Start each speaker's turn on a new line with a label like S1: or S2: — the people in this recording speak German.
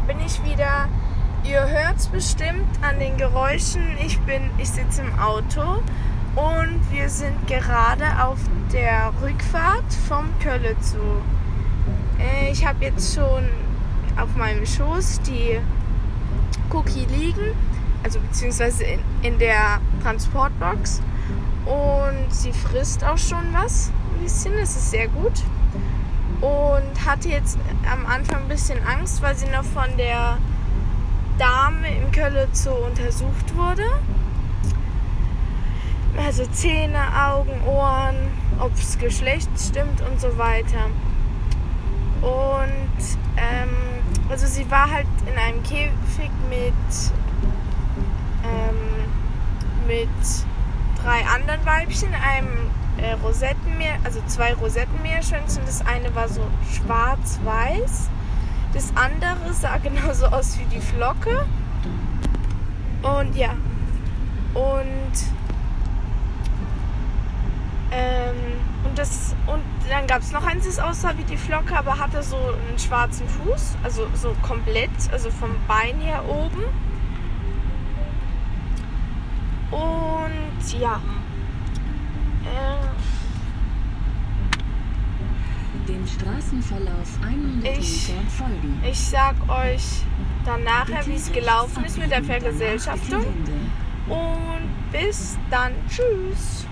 S1: bin ich wieder. Ihr hört es bestimmt an den Geräuschen. Ich bin, ich sitze im Auto und wir sind gerade auf der Rückfahrt vom Kölle zu. Äh, ich habe jetzt schon auf meinem Schoß die Cookie liegen, also beziehungsweise in, in der Transportbox und sie frisst auch schon was, ein bisschen, das ist sehr gut und hatte jetzt am Anfang ein bisschen Angst, weil sie noch von der Dame im Kölle Zoo untersucht wurde. Also Zähne, Augen, Ohren, ob das Geschlecht stimmt und so weiter. Und ähm, also sie war halt in einem Käfig mit, ähm, mit drei anderen Weibchen, einem äh, Rosettenmeer, also zwei Rosettenmeerschwänze. Das eine war so schwarz-weiß. Das andere sah genauso aus wie die Flocke. Und ja. Und ähm, und das und dann gab es noch eins, das aussah wie die Flocke, aber hatte so einen schwarzen Fuß, also so komplett, also vom Bein her oben. Und ja.
S2: Dem Straßenverlauf 100
S1: Ich-
S2: folgen.
S1: Ich sag euch dann nachher, wie es gelaufen ist mit der Vergesellschaftung. Und bis dann. Tschüss.